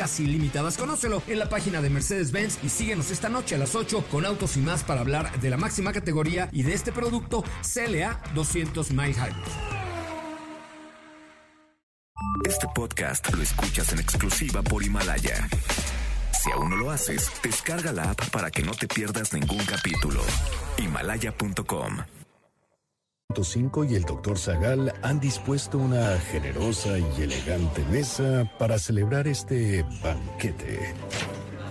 casi ilimitadas. Conócelo en la página de Mercedes-Benz y síguenos esta noche a las 8 con autos y más para hablar de la máxima categoría y de este producto CLA 200 Mile Hybrid. Este podcast lo escuchas en exclusiva por Himalaya. Si aún no lo haces, descarga la app para que no te pierdas ningún capítulo. Himalaya.com 5 y el Dr. Zagal han dispuesto una generosa y elegante mesa para celebrar este banquete.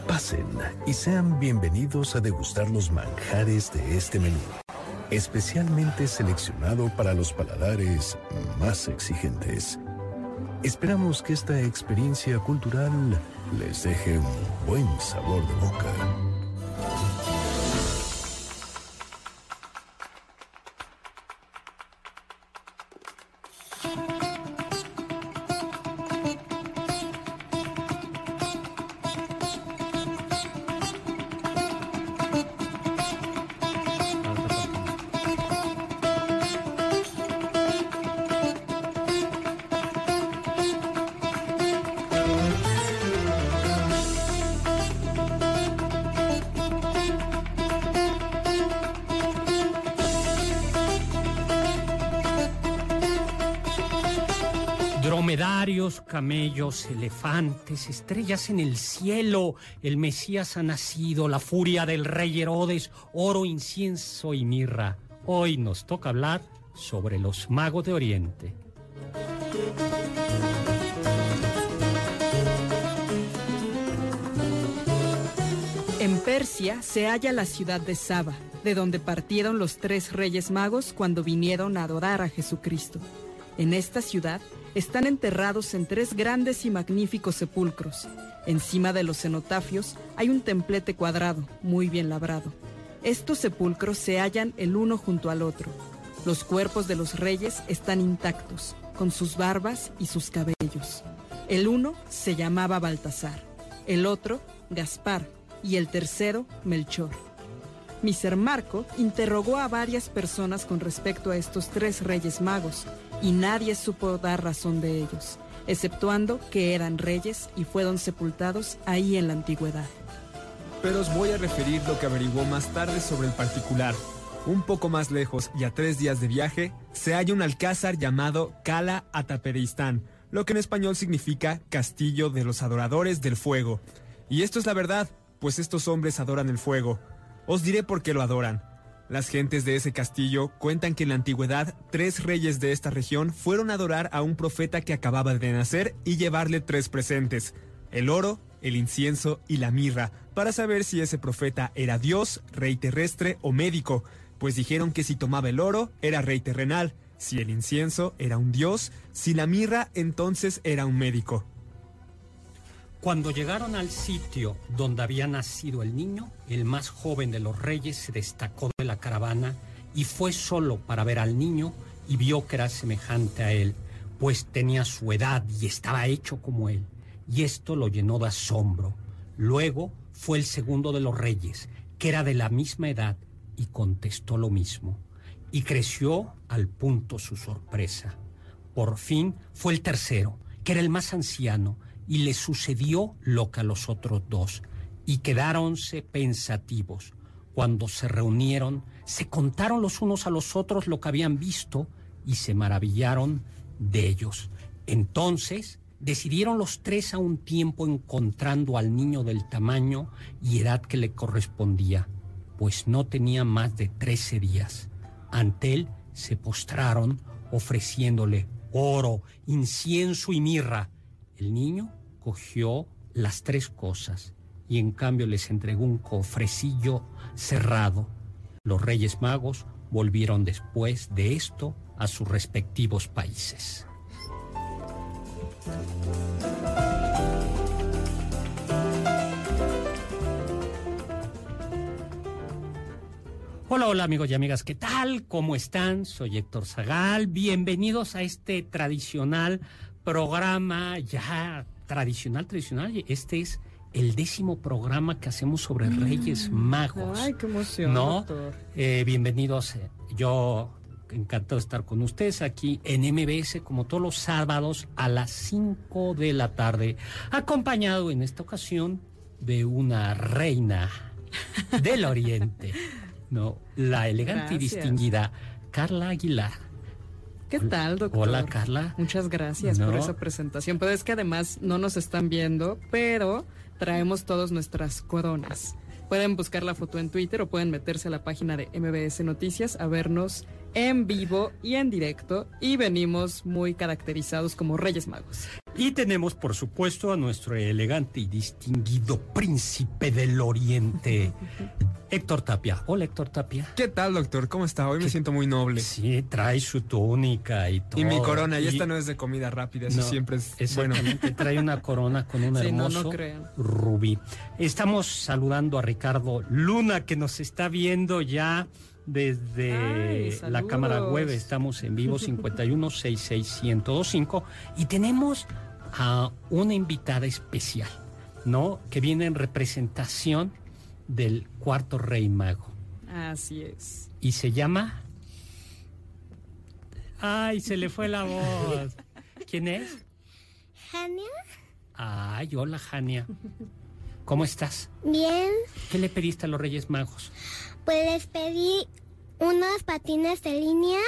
Pasen y sean bienvenidos a degustar los manjares de este menú, especialmente seleccionado para los paladares más exigentes. Esperamos que esta experiencia cultural les deje un buen sabor de boca. Dromedarios, camellos, elefantes, estrellas en el cielo, el Mesías ha nacido, la furia del rey Herodes, oro, incienso y mirra. Hoy nos toca hablar sobre los magos de Oriente. En Persia se halla la ciudad de Saba, de donde partieron los tres reyes magos cuando vinieron a adorar a Jesucristo. En esta ciudad están enterrados en tres grandes y magníficos sepulcros. Encima de los cenotafios hay un templete cuadrado, muy bien labrado. Estos sepulcros se hallan el uno junto al otro. Los cuerpos de los reyes están intactos, con sus barbas y sus cabellos. El uno se llamaba Baltasar, el otro Gaspar y el tercero Melchor. Miser Marco interrogó a varias personas con respecto a estos tres reyes magos y nadie supo dar razón de ellos, exceptuando que eran reyes y fueron sepultados ahí en la antigüedad. Pero os voy a referir lo que averiguó más tarde sobre el particular. Un poco más lejos y a tres días de viaje, se halla un alcázar llamado Cala Atapereistán, lo que en español significa Castillo de los Adoradores del Fuego. Y esto es la verdad, pues estos hombres adoran el fuego. Os diré por qué lo adoran. Las gentes de ese castillo cuentan que en la antigüedad tres reyes de esta región fueron a adorar a un profeta que acababa de nacer y llevarle tres presentes, el oro, el incienso y la mirra, para saber si ese profeta era dios, rey terrestre o médico, pues dijeron que si tomaba el oro era rey terrenal, si el incienso era un dios, si la mirra entonces era un médico. Cuando llegaron al sitio donde había nacido el niño, el más joven de los reyes se destacó de la caravana y fue solo para ver al niño y vio que era semejante a él, pues tenía su edad y estaba hecho como él. Y esto lo llenó de asombro. Luego fue el segundo de los reyes, que era de la misma edad, y contestó lo mismo. Y creció al punto su sorpresa. Por fin fue el tercero, que era el más anciano, y le sucedió lo que a los otros dos, y quedáronse pensativos. Cuando se reunieron, se contaron los unos a los otros lo que habían visto y se maravillaron de ellos. Entonces decidieron los tres a un tiempo encontrando al niño del tamaño y edad que le correspondía, pues no tenía más de trece días. Ante él se postraron ofreciéndole oro, incienso y mirra. El niño escogió las tres cosas y en cambio les entregó un cofrecillo cerrado. Los Reyes Magos volvieron después de esto a sus respectivos países. Hola, hola amigos y amigas, ¿qué tal? ¿Cómo están? Soy Héctor Zagal, bienvenidos a este tradicional programa ya tradicional, tradicional. Este es el décimo programa que hacemos sobre Reyes Magos. Ay, qué emoción. ¿No? doctor. Eh, bienvenidos. eh, Yo encantado de estar con ustedes aquí en MBS, como todos los sábados a las 5 de la tarde, acompañado en esta ocasión de una reina del Oriente, ¿no? La elegante y distinguida Carla Aguilar. ¿Qué tal, doctor? Hola, Carla. Muchas gracias No. por esa presentación. Pero es que además no nos están viendo, pero traemos todas nuestras coronas. Pueden buscar la foto en Twitter o pueden meterse a la página de MBS Noticias a vernos en vivo y en directo. Y venimos muy caracterizados como Reyes Magos. Y tenemos, por supuesto, a nuestro elegante y distinguido príncipe del Oriente, Héctor Tapia. Hola, Héctor Tapia. ¿Qué tal, doctor? ¿Cómo está? Hoy me ¿Qué- siento muy noble. Sí, trae su túnica y todo. Y mi corona, y Y- esta no es de comida rápida, eso No, siempre es bueno. Trae una corona con un Sí, hermoso no rubí. Estamos saludando a Ricardo Luna, que nos está viendo ya desde Ay, la cámara web. Estamos en vivo 5166125 y tenemos a una invitada especial, ¿no? Que viene en representación del cuarto rey mago Así es. y se llama. Ay, se le fue la voz. ¿Quién es? Jania, Ay, hola, Jania. ¿Cómo estás? bien, ¿Qué le pediste a los Reyes Magos? pues les pedí unos patines de línea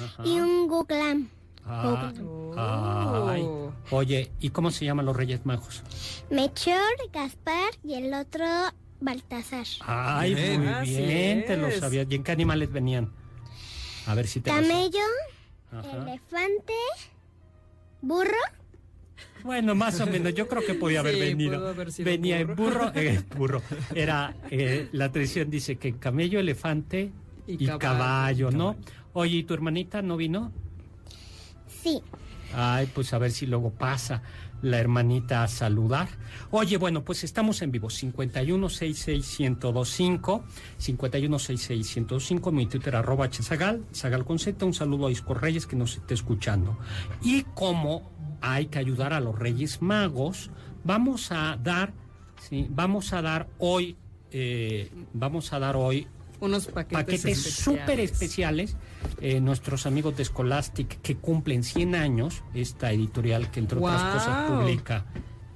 Ajá. y un Guglam. Ah, Oh. ay. Oye, ¿y cómo se llaman los Reyes Magos? Melchor, Gaspar y el otro Baltasar. Ay, Bien. muy bien, te lo sabías. ¿Y en qué animales venían? A ver si te. Camello, elefante, burro, Bueno, más o menos, yo creo que podía haber Sí, venido. pudo haber sido Venía en burro. burro, eh, burro. Era, eh, la tradición dice que camello, elefante y, Y caballo, caballo. ¿no? Oye, ¿y tu hermanita no vino? sí. Ay, pues a ver si luego pasa la hermanita a saludar. Oye, bueno, pues estamos en vivo, 5166125, 5166125, mi Twitter arroba hzagal, zagal con Z, un saludo a Isco Reyes que nos esté escuchando. Y como hay que ayudar a los Reyes Magos, vamos a dar, sí, vamos a dar hoy, eh, vamos a dar hoy Unos paquetes, súper especiales. especiales. Eh, nuestros amigos de Scholastic que cumplen 100 años, esta editorial que entre otras cosas publica,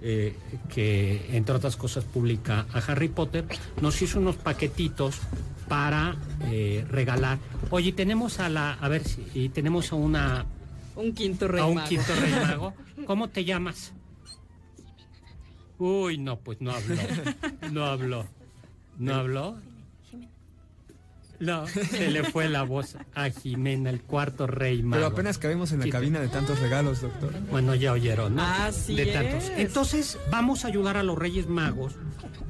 eh, que entre otras cosas publica a Harry Potter, nos hizo unos paquetitos para eh, regalar. Oye, tenemos a la, a ver si tenemos a una, Un quinto rey a un mago. quinto rey mago. ¿Cómo te llamas? Uy, no, pues no habló. No habló. ¿No habló? No, se le fue la voz a Jimena, el cuarto rey mago. Pero apenas cabemos en la cabina de tantos regalos, doctor. Bueno, ya oyeron, ¿no? Así de tantos. es. Entonces, vamos a ayudar a los Reyes Magos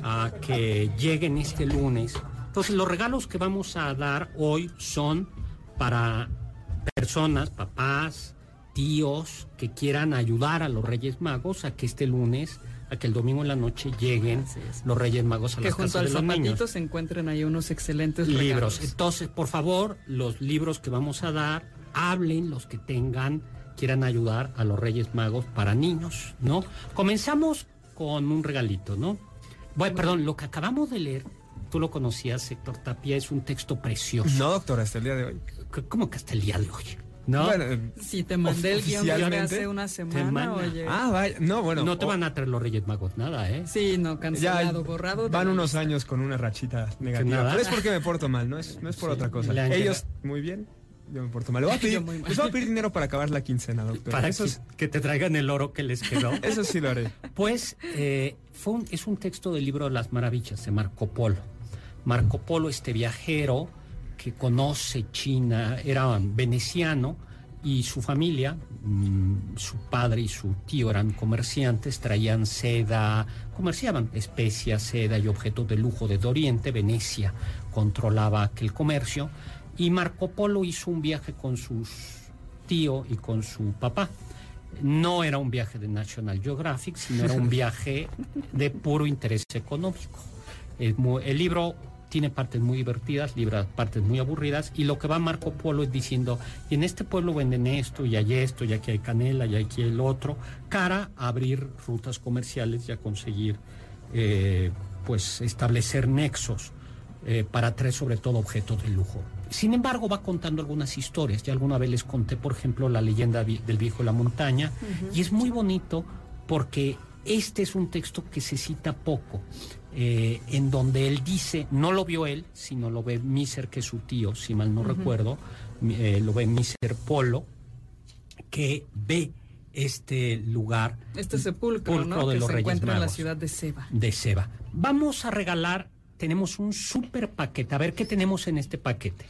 a que lleguen este lunes. Entonces, los regalos que vamos a dar hoy son para personas, papás, tíos que quieran ayudar a los Reyes Magos a que este lunes, a que el domingo en la noche lleguen los Reyes Magos a Que las casas de los zapatito niños se encuentren ahí unos excelentes libros. regalos. Entonces, por favor, los libros que vamos a dar, hablen los que tengan, quieran ayudar a los Reyes Magos para niños, ¿no? Comenzamos con un regalito, ¿no? Bueno, perdón, lo que acabamos de leer, tú lo conocías, Héctor Tapia, es un texto precioso. No, doctor, hasta el día de hoy. ¿Cómo que hasta el día de hoy? ¿No? Bueno, Si te mandé el guion desde Oficialmente, hace una semana, oye. ah, vaya, no, bueno. no te van a traer los Reyes Magos nada, ¿eh? Sí, no, ya cancelado, borrado. de van unos lista. años con una rachita negativa. Pero es porque me porto mal, no es, no es por Sí, otra cosa. Ellos muy bien, yo me porto mal. Le voy a pedir, les voy a pedir dinero para acabar la quincena, doctor. Para eso, que, es- que te traigan el oro que les quedó. eso sí lo haré. Pues eh, fue un- es un texto del libro de las maravillas de Marco Polo. Marco Polo, este viajero que conoce China, era veneciano y su familia, mm, su padre y su tío eran comerciantes, traían seda, comerciaban especias, seda y objetos de lujo de Oriente. Venecia controlaba aquel comercio y Marco Polo hizo un viaje con sus tío y con su papá. No era un viaje de National Geographic, sino era un viaje de puro interés económico. El libro tiene partes muy divertidas, libra partes muy aburridas, y lo que va Marco Polo es diciendo, y en este pueblo venden esto, y hay esto, y aquí hay canela, y aquí el otro, cara a abrir rutas comerciales y a conseguir, eh, pues, establecer nexos eh, para traer sobre todo objetos de lujo. Sin embargo, va contando algunas historias. Ya alguna vez les conté, por ejemplo, la leyenda del viejo de la montaña, y es muy bonito porque este es un texto que se cita poco, eh, en donde él dice, no lo vio él, sino lo ve Miser, que es su tío, si mal no recuerdo, eh, lo ve Miser Polo, que ve este lugar. Este sepulcro, ¿no? de que los se Reyes encuentra en la ciudad de Seba. De Seba. Vamos a regalar, tenemos un super paquete. A ver qué tenemos en este paquete.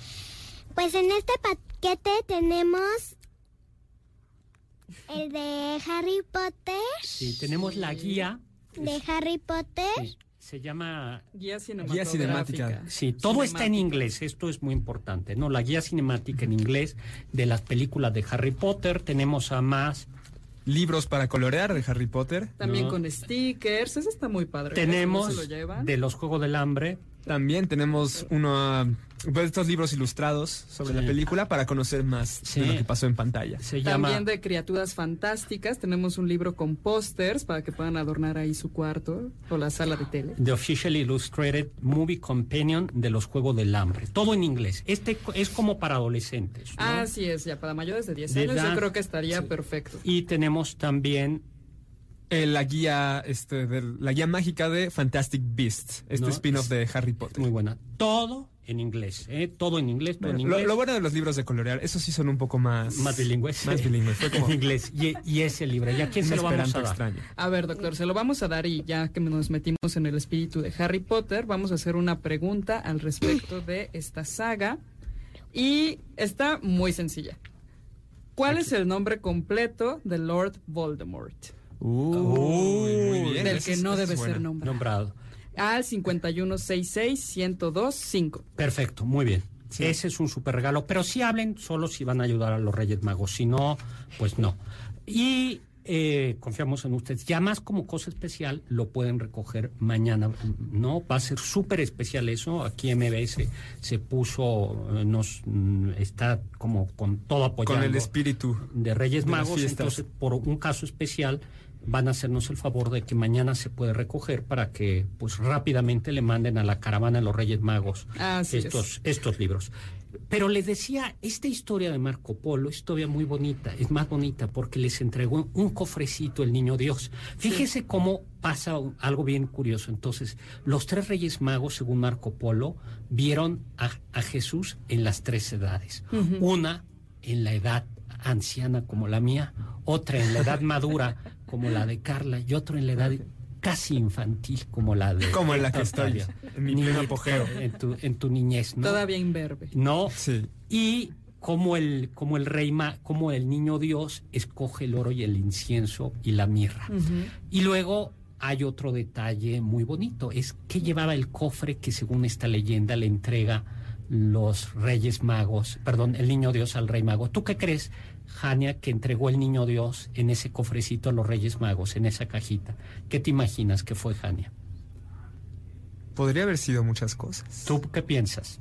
Pues en este paquete tenemos el de Harry Potter, Sí, tenemos la guía. de Harry Potter, Sí, se llama Guía cinemática. cinematográfica. Sí, todo está en Cinemática. inglés, esto es muy importante, ¿no? La guía cinemática en inglés de las películas de Harry Potter, tenemos a más, Libros para colorear de Harry Potter. También No. con stickers, ese está muy padre. ¿no? tenemos ¿Se lo llevan? de los Juegos del Hambre, También tenemos uno, pues, estos libros ilustrados sobre Sí. la película para conocer más Sí. de lo que pasó en pantalla. se llama... También de criaturas fantásticas, tenemos un libro con pósters para que puedan adornar ahí su cuarto o la sala de tele. The Official Illustrated Movie Companion de los Juegos del Hambre. Todo en inglés. Este co- es como para adolescentes. ¿no? Así es, ya para mayores de 10 De años edad, yo creo que estaría sí. perfecto. Y tenemos también Eh, la guía, este, del- la guía mágica de Fantastic Beasts, este No, spin-off de Harry Potter. muy buena. Todo en inglés, ¿eh? Todo en inglés, todo en Lo, inglés. lo bueno de los libros de colorear, esos sí son un poco más... más bilingües. Más bilingües. Fue como en inglés. Y, y ese libro. ¿Y a quién se lo vamos a dar? extraño. A ver, doctor, se lo vamos a dar y ya que nos metimos en el espíritu de Harry Potter, vamos a hacer una pregunta al respecto de esta saga. Y está muy sencilla. ¿Cuál es el nombre completo de Lord Voldemort? Uy, muy bien. Del que es- no debe ser nombrado. Nombrado. Al 5166-1025. Perfecto, muy bien. Ese es un super regalo, pero si hablen solo si van a ayudar a los Reyes Magos, si no, pues no. Y eh, confiamos en ustedes. Ya más como cosa especial, lo pueden recoger mañana, ¿no? Va a ser súper especial eso. Aquí MBS se puso, eh, nos mm, está como con todo apoyando. Con el espíritu. de Reyes Magos, entonces por un caso especial van a hacernos el favor de que mañana se puede recoger para que pues rápidamente le manden a la caravana de los Reyes Magos Así es. estos, estos libros. Pero les decía, esta historia de Marco Polo es todavía muy bonita, es más bonita porque les entregó un cofrecito el niño Dios. Fíjese cómo pasa algo bien curioso. Entonces, los tres reyes magos, según Marco Polo, vieron a, a Jesús en las tres edades. Una en la edad anciana como la mía, otra en la edad madura como la de Carla y otro en la edad casi infantil como la de Como en la que estoy, en mi pleno apogeo. En tu, en tu niñez, ¿no? Todavía imberbe. No. Sí. Y como el, como el rey, ma- como el niño Dios escoge el oro y el incienso y la mirra. Y luego hay otro detalle muy bonito, es que llevaba el cofre que según esta leyenda le entrega los reyes magos, perdón, el niño Dios al rey mago. ¿Tú qué crees, Jania, que entregó el niño Dios en ese cofrecito a los reyes magos, en esa cajita? ¿Qué te imaginas que fue, Jania? Podría haber sido muchas cosas. ¿Tú qué piensas?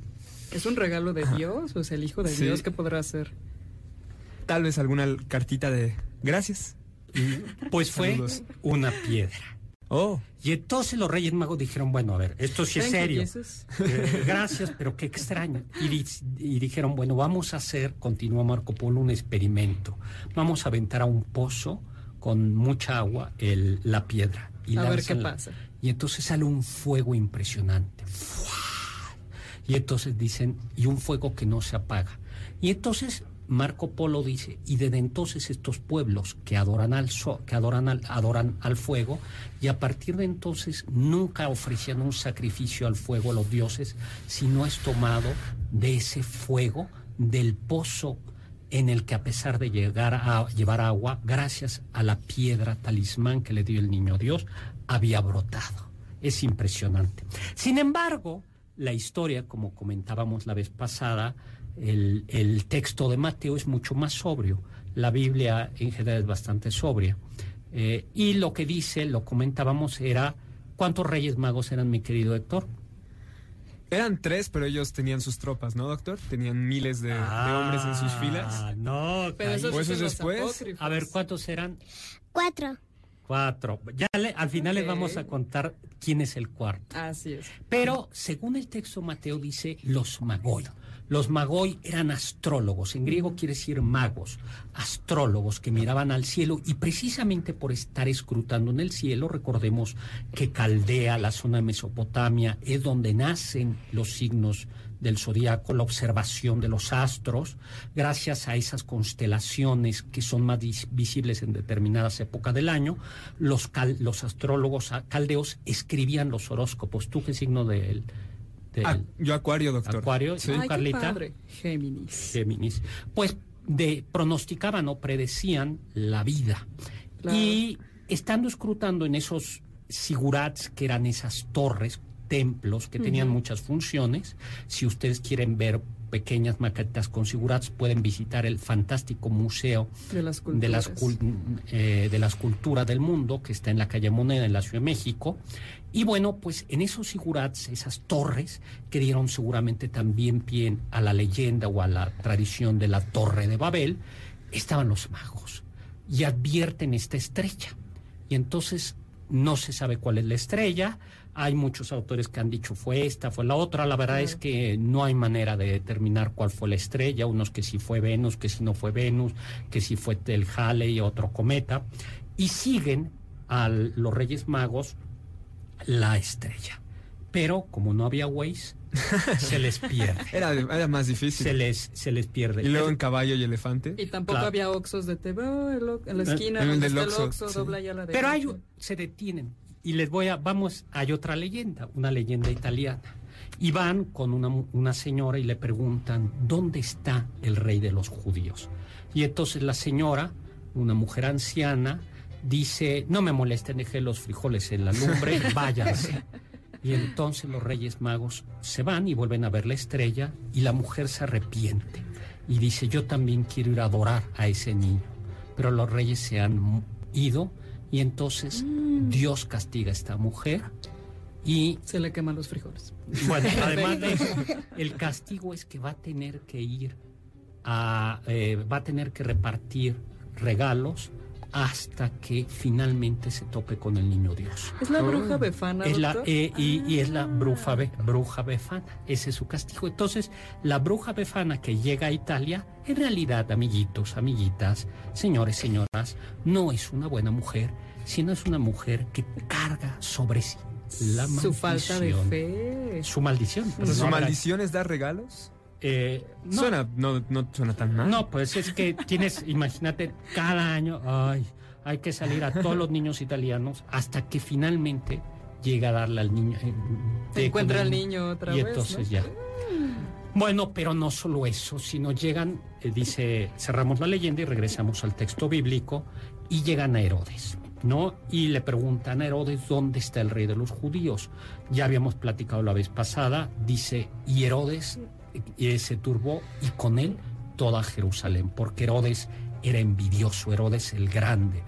¿Es un regalo de Dios o es el hijo de Sí. Dios? ¿Qué podrá ser? Tal vez alguna cartita de gracias. Pues fue Saludos. una piedra. Oh, Y entonces los Reyes Magos dijeron, bueno, a ver, esto sí es serio. Eh, gracias, pero qué extraño. Y, di- y dijeron, bueno, vamos a hacer, continuó Marco Polo, un experimento. Vamos a aventar a un pozo con mucha agua el- la piedra. Y A ver qué pasa. Y entonces sale un fuego impresionante. ¡Fua! Y entonces dicen, y un fuego que no se apaga. Y entonces Marco Polo dice, y desde entonces estos pueblos que adoran al sol, que adoran al, adoran al fuego, y a partir de entonces nunca ofrecían un sacrificio al fuego a los dioses, sino es tomado de ese fuego del pozo en el que a pesar de llegar a llevar agua, gracias a la piedra talismán que le dio el niño Dios, había brotado. Es impresionante. Sin embargo, la historia, como comentábamos la vez pasada, el, el texto de Mateo es mucho más sobrio. La Biblia en general es bastante sobria. Eh, y lo que dice, lo comentábamos, era, ¿cuántos reyes magos eran, mi querido Héctor? Eran tres, pero ellos tenían sus tropas, ¿no, doctor? Tenían miles de, de hombres en sus filas. Ah, no, Pero eso, ¿O eso dicen es los después? apócrifos. A ver, ¿cuántos eran? Cuatro. Cuatro. Ya le- al final les vamos a contar quién es el cuarto. Así es. Pero según el texto Mateo dice los magoi. Los magoi eran astrólogos, en griego quiere decir magos, astrólogos que miraban al cielo y precisamente por estar escrutando en el cielo, recordemos que Caldea, la zona de Mesopotamia, es donde nacen los signos del zodiaco, la observación de los astros, gracias a esas constelaciones que son más vis- visibles en determinadas épocas del año, los, astrólogos ah, caldeos escribían los horóscopos. ¿Tú qué signo del, Ah, yo acuario, doctor. acuario? Sí. ¿Tú, Ay, qué Carlita? padre. Géminis. Géminis. Pues de, pronosticaban o predecían la vida. Claro. Y estando escrutando en esos sigurats, que eran esas torres, templos, que tenían muchas funciones, si ustedes quieren ver pequeñas maquetas con sigurats, pueden visitar el fantástico museo De las de las, eh, de las culturas del mundo, que está en la calle Moneda, en la Ciudad de México. Y bueno, pues en esos sigurats, esas torres, que dieron seguramente también pie a la leyenda o a la tradición de la Torre de Babel, estaban los magos y advierten esta estrella. Y entonces no se sabe cuál es la estrella. Hay muchos autores que han dicho fue esta, fue la otra. La verdad es que no hay manera de determinar cuál fue la estrella. Unos que si fue Venus, que si no fue Venus, que si fue el Halley, otro cometa. Y siguen a los Reyes Magos la estrella. Pero como no había Waze, se les pierde. Era, era más difícil. Se les, se les pierde. Y luego en caballo y elefante. Y tampoco Claro. había Oxos de veo en la Eh, esquina el donde del está el Oxxo, Oxxo, sí. dobla ya la Pero hay, se detienen y les voy a, vamos, hay otra leyenda, una leyenda italiana. Y van con una, una señora y le preguntan, ¿dónde está el rey de los judíos? Y entonces la señora, una mujer anciana, dice, no me molesten, dejé los frijoles en la lumbre, váyanse. Y entonces los reyes magos se van y vuelven a ver la estrella y la mujer se arrepiente y dice, yo también quiero ir a adorar a ese niño. Pero los reyes se han ido y entonces Dios castiga a esta mujer y Se le queman los frijoles. bueno, además de eso, el castigo es que va a tener que ir a, eh, va a tener que repartir regalos hasta que finalmente se tope con el niño Dios. ¿Es la bruja befana, Es la, eh, y, y es la bruja, be- bruja befana, ese es su castigo. Entonces, la bruja befana que llega a Italia, en realidad, amiguitos, amiguitas, señores, señoras, no es una buena mujer, sino es una mujer que carga sobre sí la maldición. Su falta de fe. Su maldición. ¿Su No habrá- maldición es dar regalos? Eh, no, Suena, no, no suena tan mal. no, pues es que tienes, imagínate, cada año, ay, hay que salir a todos los niños italianos hasta que finalmente llega a darle al niño. eh, Se encuentra al niño otra y vez, entonces ¿no? ya. Bueno, pero no solo eso, sino llegan, eh, dice, cerramos la leyenda y regresamos al texto bíblico y llegan a Herodes, ¿no? Y le preguntan a Herodes dónde está el rey de los judíos. Ya habíamos platicado la vez pasada, dice, y Herodes eh, se turbó y con él toda Jerusalén, porque Herodes era envidioso, Herodes el grande.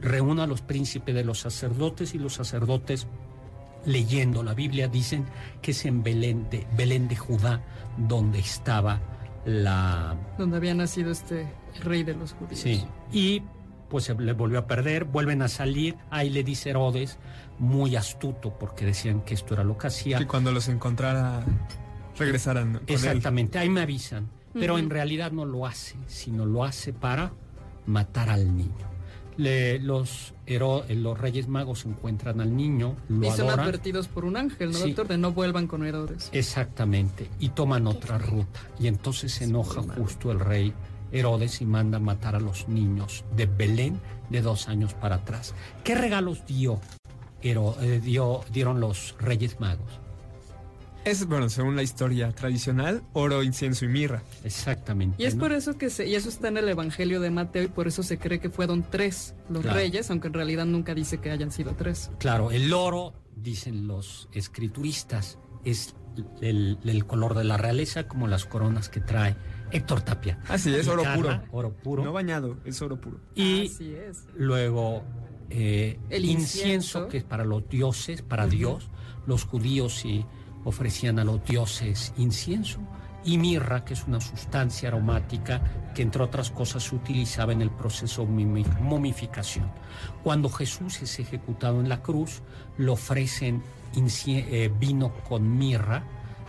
Reúne a los príncipes de los sacerdotes y los sacerdotes leyendo la Biblia dicen que es en Belén de, Belén de Judá donde estaba la... Donde había nacido este rey de los judíos. Sí. Y pues se le volvió a perder, vuelven a salir, ahí le dice Herodes, muy astuto, porque decían que esto era lo que hacía. Que cuando los encontrara, con él. Exactamente, ahí me avisan, pero en realidad no lo hace, sino lo hace para matar al niño. Le- los, hero- eh, los reyes magos encuentran al niño, lo Y son adoran. advertidos por un ángel, ¿no, Sí. doctor? De no vuelvan con Herodes. Exactamente, y toman otra ruta. Y entonces se enoja justo el rey Herodes y manda matar a los niños de Belén de dos años para atrás. ¿Qué regalos dio, Hero- eh, dio dieron los reyes magos? Es, bueno, según la historia tradicional, oro, incienso y mirra. Exactamente. Y es ¿no? por eso que se, y eso está en el Evangelio de Mateo y por eso se cree que fueron tres los Claro. reyes, aunque en realidad nunca dice que hayan sido tres. Claro, el oro, dicen los escrituristas, es el, el color de la realeza como las coronas que trae Héctor Tapia. Así es, Y oro puro. Oro puro. No bañado, es oro puro. y Así es. luego eh, El incienso, incienso. que es para los dioses, para Dios, los judíos y ofrecían a los dioses incienso y mirra, que es una sustancia aromática que entre otras cosas se utilizaba en el proceso de momificación. Cuando Jesús es ejecutado en la cruz, le ofrecen eh, vino con mirra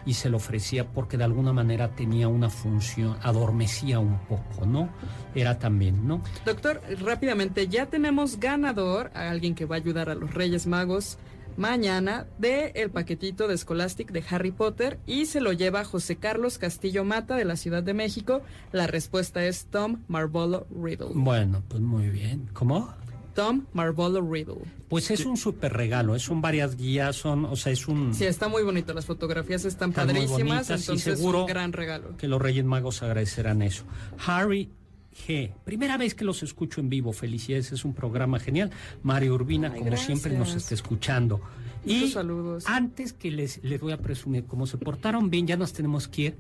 y se lo ofrecía porque de alguna manera tenía una función, adormecía un poco, ¿no? Era también, ¿no? Doctor, rápidamente, ya tenemos ganador, a alguien que va a ayudar a los Reyes Magos mañana de el paquetito de Scholastic de Harry Potter y se lo lleva José Carlos Castillo Mata de la Ciudad de México. La respuesta es Tom Marvolo Riddle. Bueno, pues muy bien. ¿Cómo? Tom Marvolo Riddle. Pues es un súper regalo, son varias guías, son, o sea, es un... Sí, está muy bonito, las fotografías están, padrísimas, entonces seguro es un gran regalo. Que los Reyes Magos agradecerán eso. Harry G. Primera vez que los escucho en vivo. Felicidades, es un programa genial. Mario Urbina, como siempre, nos está escuchando. y saludos. antes que les, les voy a presumir, como se portaron bien, ya nos tenemos que ir.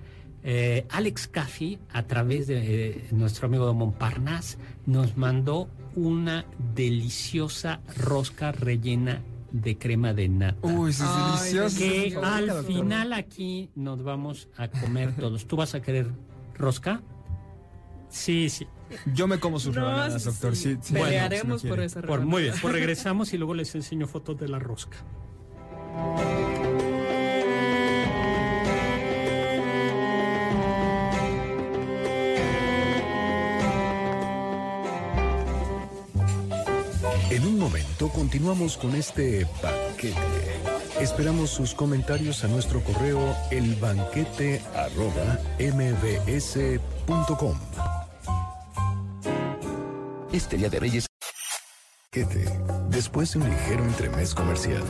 Eh, Alex Caffi, a través de eh, nuestro amigo de Montparnasse, nos mandó una deliciosa rosca rellena de crema de nata. Uy, es delicioso. Que al final aquí nos vamos a comer todos. ¿Tú vas a querer rosca? Sí, sí. Yo me como sus no, doctor. Sí, sí. Pelearemos por esa por, Muy bien, pues regresamos y luego les enseño fotos de la rosca. En un momento continuamos con este banquete. Esperamos sus comentarios a nuestro correo elbanquete.mbs.com. Este de Reyes. Después de un ligero entremés comercial.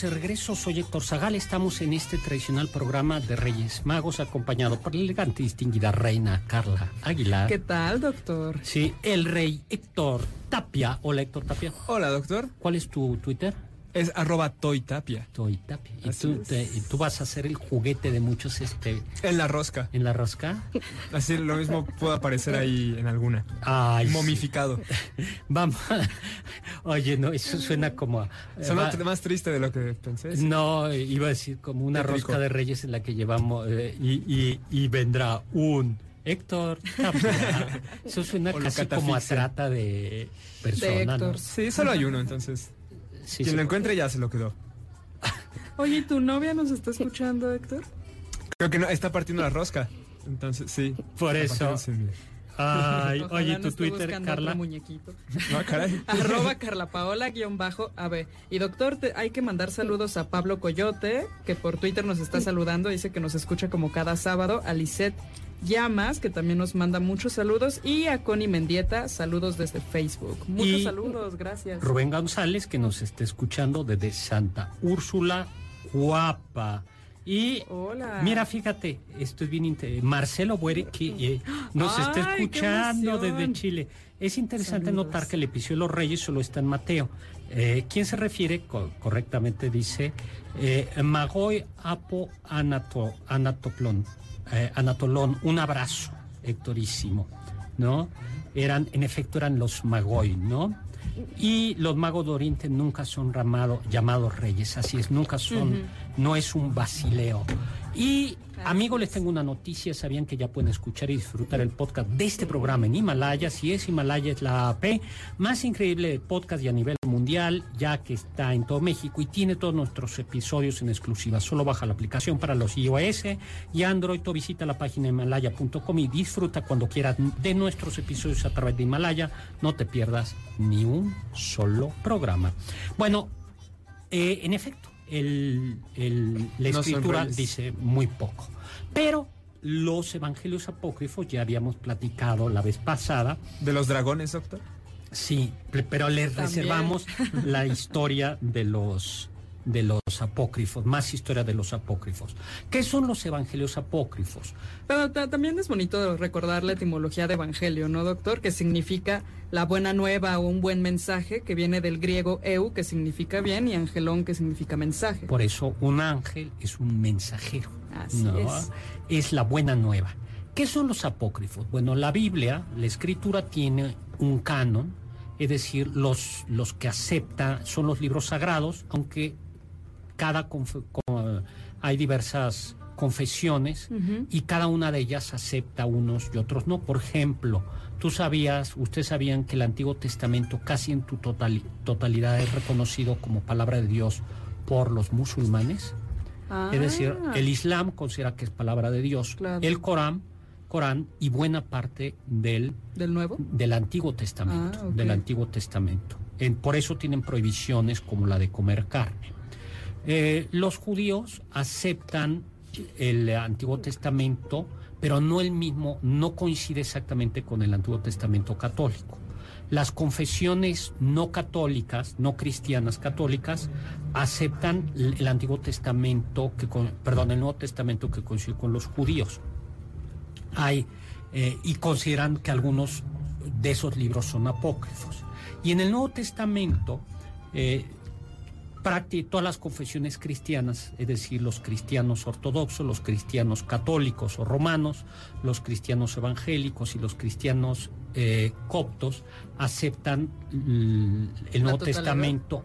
Estamos de regreso. Soy Héctor Zagal. Estamos en este tradicional programa de Reyes Magos, acompañado por la elegante y distinguida reina Carla Aguilar. ¿Qué tal, doctor? Sí, el rey Héctor Tapia. Hola, Héctor Tapia. Hola, doctor. ¿Cuál es tu Twitter? Es arroba toytapia. Toytapia. ¿Y tú, y tú, vas a ser el juguete de muchos este... En la rosca. ¿En la rosca? Así lo mismo puede aparecer ahí en alguna. Ay, Momificado. Vamos. Oye, no, eso suena como... Suena más triste de lo que pensé. No, iba a decir como una rosca de reyes en la que llevamos eh, y, y, vendrá un... Héctor, eso suena casi como a trata de persona. ¿no? Sí, solo hay uno, entonces. Quien lo encuentre ya se lo quedó. Oye, ¿tu novia nos está escuchando, Héctor? Creo que no, está partiendo la rosca. Entonces, sí. Por eso. Ay, oye, tu Twitter, Carla. Muñequito. No, caray. Arroba Carla Paola guion bajo AB. Y doctor, hay que mandar saludos a Pablo Coyote, que por Twitter nos está saludando, dice que nos escucha como cada sábado, a Lisette Llamas, que también nos manda muchos saludos, y a Connie Mendieta, saludos desde Facebook. Muchos saludos, gracias. Rubén González, que nos está escuchando desde Santa Úrsula, guapa. Y Hola. mira, fíjate, esto es bien interesante. Marcelo Buere, que eh, nos está escuchando desde Chile. Es interesante notar que el episodio de los Reyes solo está en Mateo. Eh, ¿Quién se refiere? correctamente dice eh, Magoy Apo Anato, Anatoplón. Eh, Anatolón, un abrazo, Héctorísimo, ¿no? Eran, en efecto, eran los Magoy, ¿no? Y los magos de Oriente nunca son llamados reyes, así es, nunca son, no es un basileo. Y amigos, les tengo una noticia, sabían que ya pueden escuchar y disfrutar el podcast de este programa en Himalaya, si es Himalaya es la AP más increíble de podcast y a nivel mundial, ya que está en todo México y tiene todos nuestros episodios en exclusiva. Solo baja la aplicación para los iOS y Android o visita la página himalaya.com y disfruta cuando quieras de nuestros episodios a través de Himalaya. No te pierdas ni un solo programa. Bueno, eh, en efecto, el, la escritura dice muy poco. Pero los evangelios apócrifos, ya habíamos platicado la vez pasada. ¿De los dragones, doctor? Sí, pero les reservamos la historia de los de los apócrifos, más historia de los apócrifos. ¿Qué son los evangelios apócrifos? Pero también es bonito recordar la etimología de evangelio, ¿no, doctor? Que significa la buena nueva o un buen mensaje, que viene del griego eu, que significa bien, y angelón, que significa mensaje. Por eso un ángel es un mensajero. Así es. Es la buena nueva. ¿Qué son los apócrifos? Bueno, la Biblia, la escritura tiene un canon, es decir, los, los que acepta son los libros sagrados, aunque cada hay diversas confesiones y cada una de ellas acepta unos y otros no. Por ejemplo, tú sabías, ustedes sabían que el Antiguo Testamento casi en tu totalidad es reconocido como palabra de Dios por los musulmanes. Es decir, Ah. el Islam considera que es palabra de Dios. Claro. El Corán, Corán y buena parte del, ¿Del nuevo? del Antiguo Testamento. Ah. Del Antiguo Testamento. En- por eso tienen prohibiciones como la de comer carne. Eh, los judíos aceptan el Antiguo Testamento, pero no el mismo, no coincide exactamente con el Antiguo Testamento católico. Las confesiones no católicas, no cristianas católicas, aceptan el Antiguo Testamento, que perdón, el Nuevo Testamento que coincide con los judíos. Hay, eh, y consideran que algunos de esos libros son apócrifos. Y en el Nuevo Testamento, eh, todas las confesiones cristianas, es decir, los cristianos ortodoxos, los cristianos católicos o romanos, los cristianos evangélicos y los cristianos eh, coptos, aceptan el Nuevo. Testamento,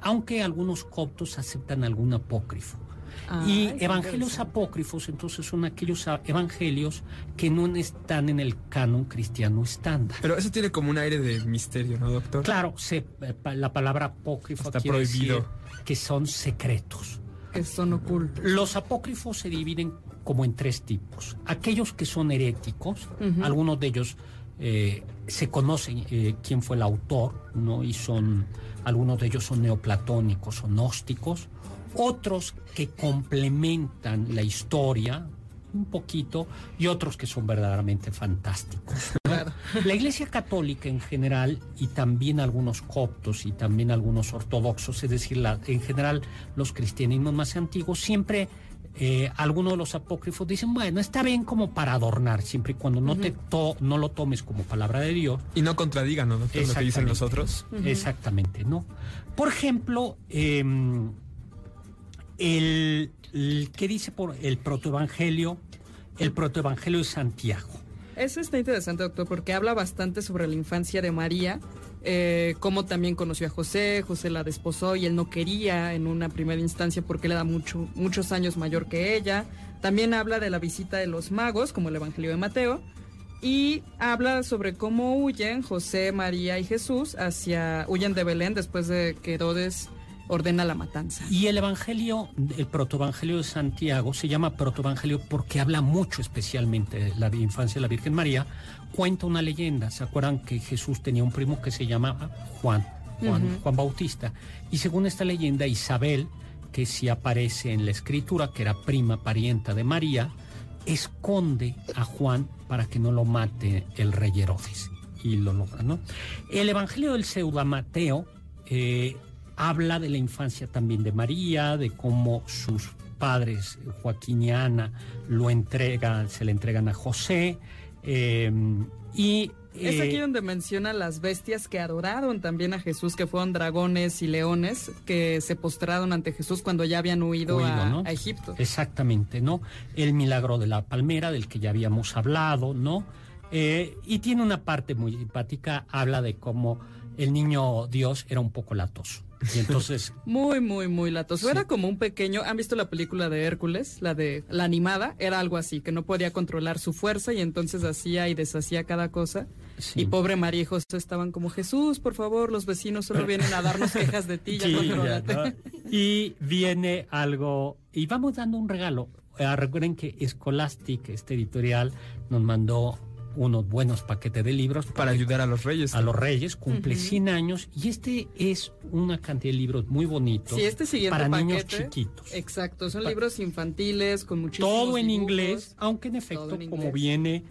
aunque algunos coptos aceptan algún apócrifo. Ah, y evangelios apócrifos, entonces, son aquellos evangelios que no están en el canon cristiano estándar. Pero eso tiene como un aire de misterio, ¿no, doctor? Claro, se- eh, la palabra apócrifo Está quiere prohibido. decir que son secretos. Que son ocultos. Los apócrifos se dividen como en tres tipos. Aquellos que son heréticos, algunos de ellos eh, se conocen eh, quién fue el autor, ¿no? Y son, algunos de ellos son neoplatónicos o gnósticos, otros que complementan la historia un poquito y otros que son verdaderamente fantásticos. Claro. La Iglesia Católica en general y también algunos coptos y también algunos ortodoxos, es decir, la- en general los cristianismos más antiguos, siempre eh, algunos de los apócrifos dicen, bueno, está bien como para adornar, siempre y cuando no, te to- no lo tomes como palabra de Dios. Y no contradigan, ¿no? Lo que dicen los otros. Exactamente, ¿no? Por ejemplo, em, el, ¿qué dice por el protoevangelio? El protoevangelio de Santiago. Eso está interesante, doctor, porque habla bastante sobre la infancia de María, eh, cómo también conoció a José, José la desposó y él no quería en una primera instancia porque él era mucho, muchos años mayor que ella. También habla de la visita de los magos, como el Evangelio de Mateo, y habla sobre cómo huyen José, María y Jesús hacia, huyen de Belén después de que Herodes ordena la matanza. Y el evangelio, el protoevangelio de Santiago, se llama protoevangelio porque habla mucho especialmente de la infancia de la Virgen María. Cuenta una leyenda. ¿Se acuerdan que Jesús tenía un primo que se llamaba Juan, Juan, Juan Bautista? Y según esta leyenda, Isabel, que sí aparece en la escritura, que era prima parienta de María, esconde a Juan para que no lo mate el rey Herodes. Y lo logra, ¿no? El evangelio del pseudo Mateo eh, habla de la infancia también de María, de cómo sus padres, Joaquín y Ana, lo entregan, se le entregan a José. eh, y Es eh, aquí donde menciona las bestias que adoraron también a Jesús, que fueron dragones y leones, que se postraron ante Jesús cuando ya habían huido, Huido, a, ¿no? a Egipto. Exactamente, ¿no? El milagro de la palmera, del que ya habíamos hablado, ¿no? Eh, y tiene una parte muy simpática, habla de cómo el niño Dios era un poco latoso. Y entonces, Muy, muy, muy latoso. Sí. Era como un pequeño. ¿Han visto la película de Hércules? La de la animada. Era algo así, que no podía controlar su fuerza y entonces hacía y deshacía cada cosa. Sí. Y pobre María y José estaban como Jesús, por favor, los vecinos solo vienen a darnos quejas de ti, ya Sí, contrólate". ya, ¿no? Y viene algo, y vamos dando un regalo. Eh, recuerden que Scholastic, este editorial, nos mandó unos buenos paquetes de libros Para ayudar a los reyes. a los reyes, cumple 100 años, y este es una cantidad de libros muy bonitos Sí, este siguiente para paquete. niños chiquitos. Exacto, son Pa- libros infantiles con muchísimos Todo en dibujos. inglés, aunque en efecto, en como viene,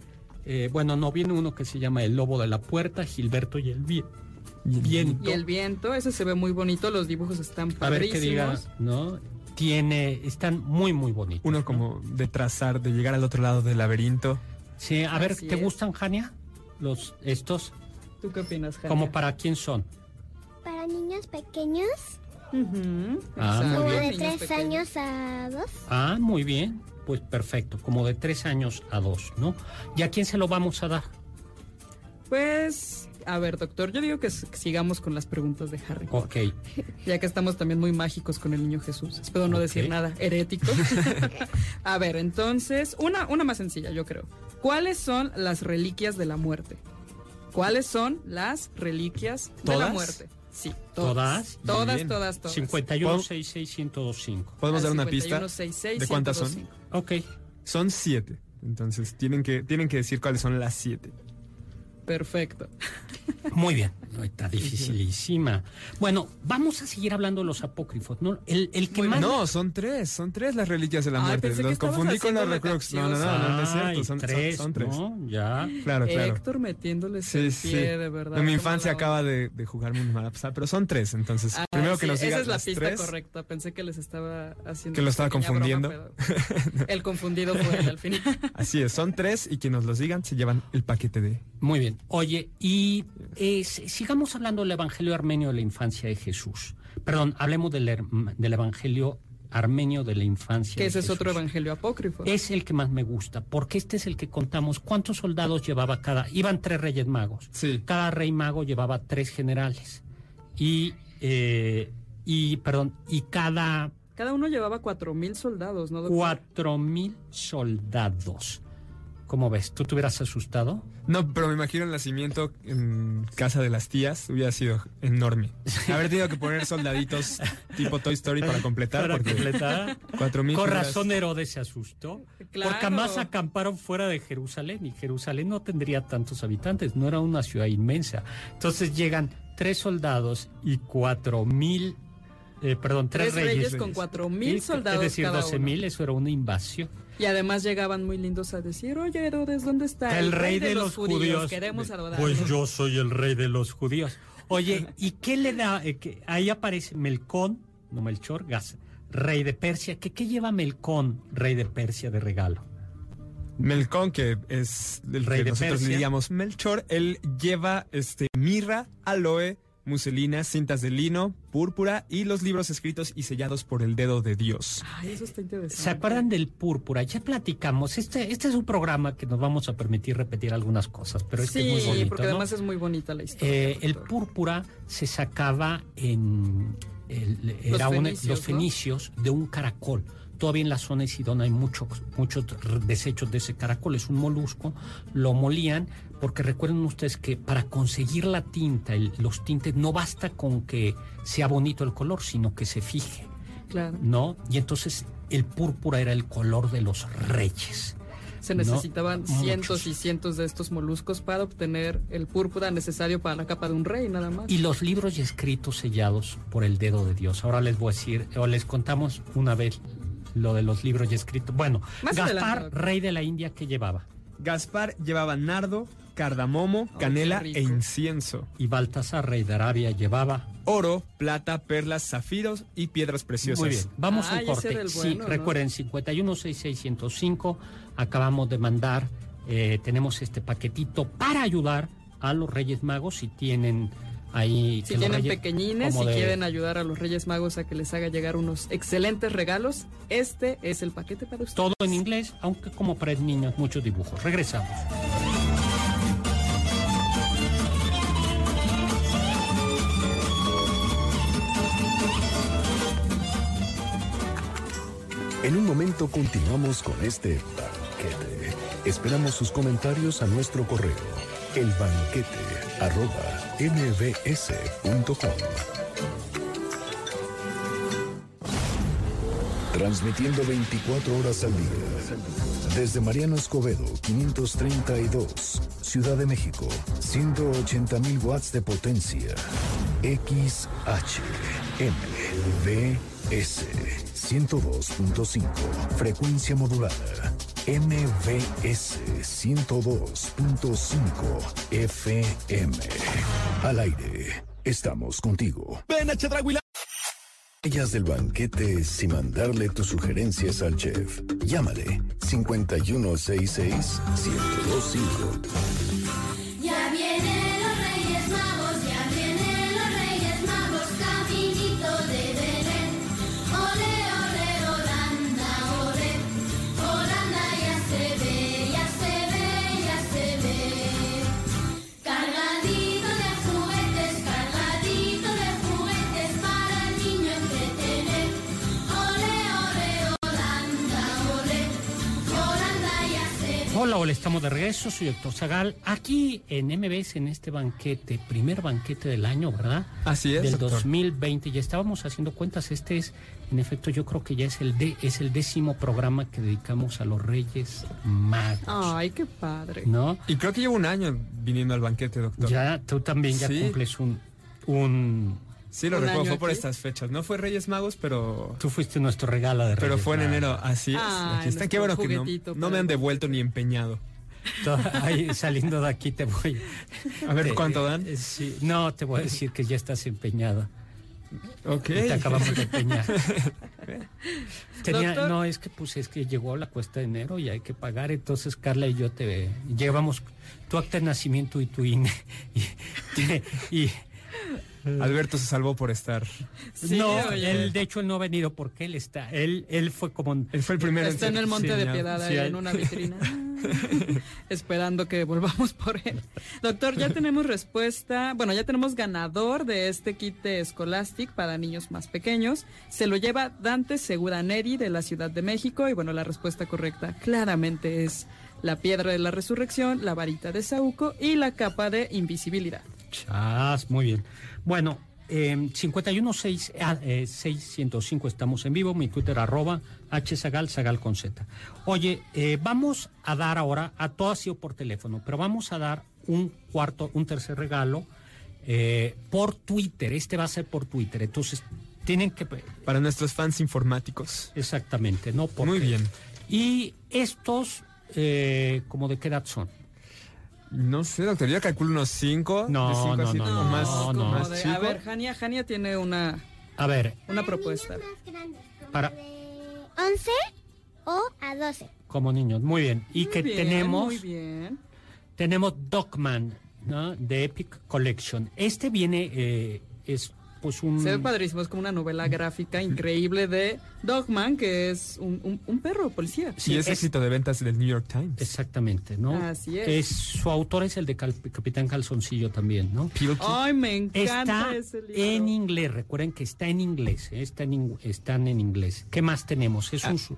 eh, bueno, no viene uno que se llama El Lobo de la Puerta, Gilberto y el, vie- Bien. Y el viento, ese se ve muy bonito, los dibujos están A ver qué diga, padrísimos. ¿no? Tiene, están muy, muy bonitos. Uno ¿no? como de trazar, de llegar al otro lado del laberinto. Sí, a ver, Así ¿te es. gustan, Jania? Los, estos, ¿Tú qué opinas, Jaime? ¿como para quién son? Para niños pequeños, Ah, muy como bien. de tres pequeños. años a dos. Ah, muy bien. Pues perfecto, como de tres años a dos, ¿no? ¿Y a quién se lo vamos a dar? Pues, a ver, doctor, yo digo que sigamos con las preguntas de Harry Ok. ya que estamos también muy mágicos con el niño Jesús. Espero no decir nada herético. a ver, entonces, una, una más sencilla, yo creo. ¿Cuáles son las reliquias de la muerte? ¿Cuáles son las reliquias de la muerte? Sí, ¿Todas? todas. Todas, todas, todas. 51661025. ¿Podemos dar una pista? 5166 ¿De cuántas son? 1025. Ok. Son siete. Entonces tienen que, tienen que decir cuáles son las siete. Perfecto. Muy bien. No, está dificilísima. Bueno, vamos a seguir hablando de los apócrifos, ¿no? El, el que más... No, son tres, son tres las reliquias de la Ay, muerte. Los confundí con los haciéndole recrux. No, no, no, no, no es cierto, son, tres, son tres. ¿no? Ya. Claro, claro. Héctor metiéndoles Sí, el sí. de verdad. En mi infancia acaba de, de jugarme una mala pasada, pero son tres, entonces Ah, primero sí, que nos Esa digan es la las pista tres. correcta. Pensé que les estaba haciendo. Que lo estaba confundiendo. broma, el confundido fue él al final. Así es, son tres y que nos los digan se llevan el paquete de. Muy bien. Oye, y eh, si- sigamos hablando del Evangelio armenio de la infancia de Jesús. Perdón, hablemos del, del Evangelio armenio de la infancia que ese es otro evangelio apócrifo. Es el que más me gusta, porque este es el que contamos cuántos soldados llevaba cada. Iban tres reyes magos. Sí. Cada rey mago llevaba tres generales. Y, eh, y perdón, y cada Cada uno llevaba cuatro mil soldados, ¿no? doctor? cuatro mil soldados. ¿Cómo ves? ¿Tú te hubieras asustado? No, pero me imagino el nacimiento en casa de las tías hubiera sido enorme. Haber tenido que poner soldaditos tipo Toy Story para completar, Para completar. cuatro mil Con figuras- razón Herodes se asustó. Claro. Porque además acamparon fuera de Jerusalén y Jerusalén no tendría tantos habitantes, no era una ciudad inmensa. Entonces llegan tres soldados y cuatro mil, eh, perdón, tres, Tres reyes, con cuatro Y- mil soldados. Es decir, doce mil, eso era una invasión. Y además llegaban muy lindos a decir, oye, Herodes, ¿dónde está el rey de, los judíos. Queremos adorarlo. Pues yo soy el rey de los judíos. Oye, ¿y qué le da? eh, que ahí aparece Melcón, no Melchor, Gas, rey de Persia. ¿Qué, ¿Qué lleva Melcón, rey de Persia, de regalo? Melcón, que es el Rey que de nosotros le Persia. diríamos Melchor, él lleva este mirra, aloe, muselina, cintas de lino, púrpura y los libros escritos y sellados por el dedo de Dios. Ay, eso está interesante. ¿Se acuerdan del púrpura? Ya platicamos. Este, este es un programa que nos vamos a permitir repetir algunas cosas, pero es que sí, es muy bonito. porque ¿no? además es muy bonita la historia. Eh, el púrpura se sacaba en el- era un- fenicios, los ¿no? fenicios de un caracol. Todavía en la zona de Sidón hay muchos, muchos desechos de ese caracol. Es un molusco. Lo molían porque recuerden ustedes que para conseguir la tinta, el- los tintes, no basta con que sea bonito el color, sino que se fije. Claro. ¿no? Y entonces el púrpura era el color de los reyes. Se necesitaban cientos y cientos de estos moluscos para obtener el púrpura necesario para la capa de un rey, nada más. Y los libros y escritos sellados por el dedo de Dios. Ahora les voy a decir, o les contamos una vez lo de los libros y escritos. Bueno, Más Gaspar, adelante, rey de la India, ¿qué llevaba? Gaspar llevaba nardo, cardamomo, canela e incienso. Y Baltasar, rey de Arabia, llevaba... Oro, plata, perlas, zafiros y piedras preciosas. Muy bien, vamos a Ay, un ese corte. sí, bueno, ¿no? recuerden, 516605, acabamos de mandar, eh, tenemos este paquetito para ayudar a los Reyes Magos si tienen ahí... Si tienen Reyes- pequeñines y como de- quieren ayudar a los Reyes Magos a que les haga llegar unos excelentes regalos, este es el paquete para ustedes. Todo en inglés, aunque como para niños, muchos dibujos. Regresamos. En un momento continuamos con este banquete. Esperamos sus comentarios a nuestro correo, elbanquete arroba mbs.com. Transmitiendo 24 horas al día. Desde Mariano Escobedo, 532, Ciudad de México, 180.000 watts de potencia. XH, MBS, 102.5, frecuencia modulada. MBS 102.5 FM. Al aire. estamos contigo. Ven a Chedraguila. Ellas del banquete sin mandarle tus sugerencias al chef. Llámale 5166 1025. Hola, hola, estamos de regreso, soy Héctor Zagal, aquí en MBS en este banquete, primer banquete del año, ¿verdad? Así es, Del doctor. 2020, ya estábamos haciendo cuentas, este es, en efecto, yo creo que ya es el, de, es el décimo programa que dedicamos a los Reyes Magos, Ay, qué padre. ¿no? Y creo que llevo un año viniendo al banquete, doctor. Ya, tú también ya Sí. cumples un, un... Sí, lo ¿Un recuerdo, fue por estas fechas. No fue Reyes Magos, pero... Tú fuiste nuestro regalo de Reyes Pero fue en enero, así es. Ay, Aquí está, qué bueno que no, no me han el- devuelto ni empeñado. Ahí, saliendo de aquí te voy... A ver, ¿cuánto dan? eh, sí, no, te voy a decir que ya estás empeñado. Ok. Y te acabamos de empeñar. Tenía- no, es que pues es que llegó la cuesta de enero y hay que pagar, entonces Carla y yo te llevamos tu acta de nacimiento y tu INE. Y, y- Alberto se salvó por estar. Sí, no, oye. él de hecho él no ha venido porque él está, él, él fue como Él fue el primero Está en el Monte de. Piedad, ahí Sí, en una vitrina. Esperando que volvamos por él. Doctor, ya tenemos respuesta. Bueno, ya tenemos ganador de este kit de Scholastic para niños más pequeños. Se lo lleva Dante Segura Neri de la Ciudad de México. Y bueno, la respuesta correcta claramente es la piedra de la resurrección, la varita de Saúco y la capa de invisibilidad. Chas, muy bien. Bueno, eh, 516 ah, eh, 605 estamos en vivo, mi Twitter arroba hzagal, zagal con z. Oye, eh, vamos a dar ahora, a todo ha sido por teléfono, pero vamos a dar un cuarto, un tercer regalo eh, por Twitter. Este va a ser por Twitter, entonces tienen que... Para nuestros fans informáticos. Exactamente, ¿no? Porque- Muy bien. Y estos, eh, ¿como de qué edad son? No sé, doctor, yo calculo unos 5. No, de cinco no, no, más, no, no. más chico. a ver, Jania, Jania tiene una, A ver, una propuesta. Más grandes, como Para- de 11 o a 12. como niños, muy bien. Y Muy que bien, tenemos... Muy bien. Tenemos Dogman, ¿no? De Epic Collection. Este viene, eh, es pues un... Se ve padrísimo, es como una novela gráfica increíble de Dogman, que es un, un- un perro policía. Sí, es, éxito de ventas del New York Times. Exactamente, ¿no? Así es. Su autor es el de Cal- Capitán Calzoncillo también, ¿no? Peel Key. Ay, me encanta Está ese libro. en inglés, recuerden que está en inglés, ¿eh? está en están en inglés. ¿Qué más tenemos? Es un su-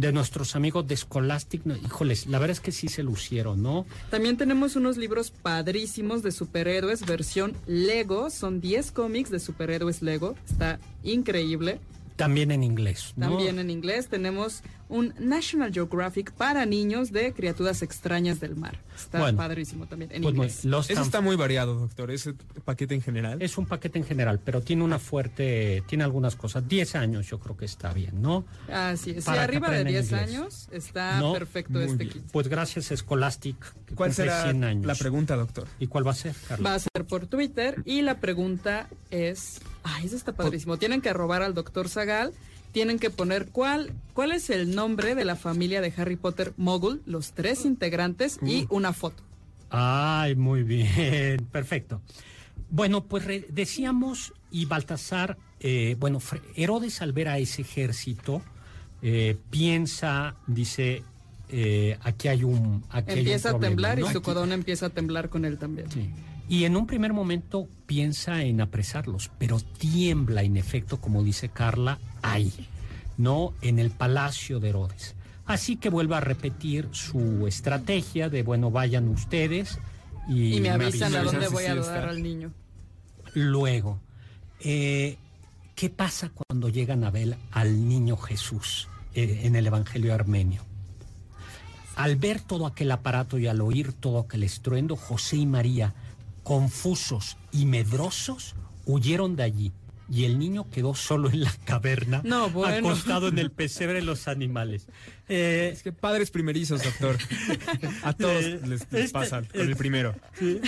de nuestros amigos de Scholastic, no, híjoles, la verdad es que sí se lucieron, ¿no? También tenemos unos libros padrísimos de superhéroes, versión Lego. Son 10 cómics de superhéroes Lego. Está increíble. También en inglés, ¿no? También en inglés tenemos un National Geographic para niños de criaturas extrañas del mar. Está Bueno, padrísimo también en Pues, inglés. Eso tan- está muy variado, doctor. Ese paquete en general. Es un paquete en general, pero tiene una fuerte, tiene algunas cosas. 10 años yo creo que está bien, ¿no? Así es. Si para arriba de aprendan 10 inglés. años está No, perfecto muy este bien. kit. Pues gracias Scholastic, que ¿Cuál será 100 años. la pregunta, doctor? ¿Y cuál va a ser, Carla? Va a ser por Twitter y la pregunta es, ay, eso está padrísimo. Tienen que robar al doctor Zagal, tienen que poner cuál, cuál es el nombre de la familia de Harry Potter Mogul, los tres integrantes y una foto. Ay, muy bien, perfecto. Bueno, pues decíamos, y Baltasar, eh, bueno, Herodes al ver a ese ejército, eh, piensa, dice, eh, aquí hay un... Aquí hay un Empieza a temblar ¿no? y su Aquí- codón empieza a temblar con él también. Sí. Y en un primer momento piensa en apresarlos, pero tiembla en efecto, como dice Carla, ahí, no en el palacio de Herodes. Así que vuelve a repetir su estrategia de, bueno, vayan ustedes y, Y me avisan a avisan dónde voy a dar al niño. Luego, eh, ¿qué pasa cuando llegan a ver al niño Jesús eh, en el Evangelio armenio? Al ver todo aquel aparato y al oír todo aquel estruendo, José y María, confusos y medrosos, huyeron de allí y el niño quedó solo en la caverna, No, bueno. acostado en el pesebre de los animales. Eh, Es que padres primerizos, doctor. A todos Eh, les, les este- pasa con el primero.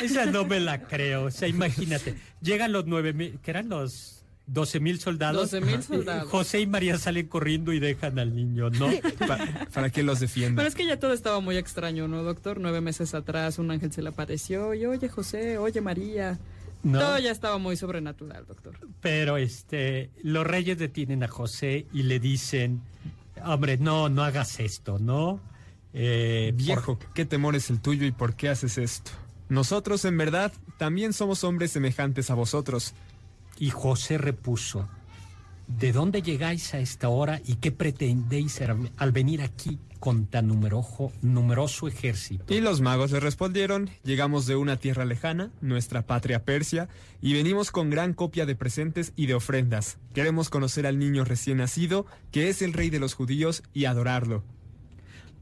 Esa no me la creo. O sea, imagínate, llegan los nueve mil, que eran los 12 mil soldados. 12,000 y soldados. José y María salen corriendo y dejan al niño, ¿no? Pa- para que los defienda. Pero es que ya todo estaba muy extraño, ¿no, doctor? Nueve meses atrás un ángel se le apareció y oye José, oye María. ¿No? Todo ya estaba muy sobrenatural, doctor. Pero este, los reyes detienen a José y le dicen, hombre, no, no hagas esto, ¿no? Eh, Viejo, ¿qué temor es el tuyo y por qué haces esto? Nosotros, en verdad, también somos hombres semejantes a vosotros. Y José repuso, ¿de dónde llegáis a esta hora y qué pretendéis al- venir aquí con tan numeroso, numeroso ejército? Y los magos le respondieron, llegamos de una tierra lejana, nuestra patria Persia, y venimos con gran copia de presentes y de ofrendas. Queremos conocer al niño recién nacido, que es el rey de los judíos, y adorarlo.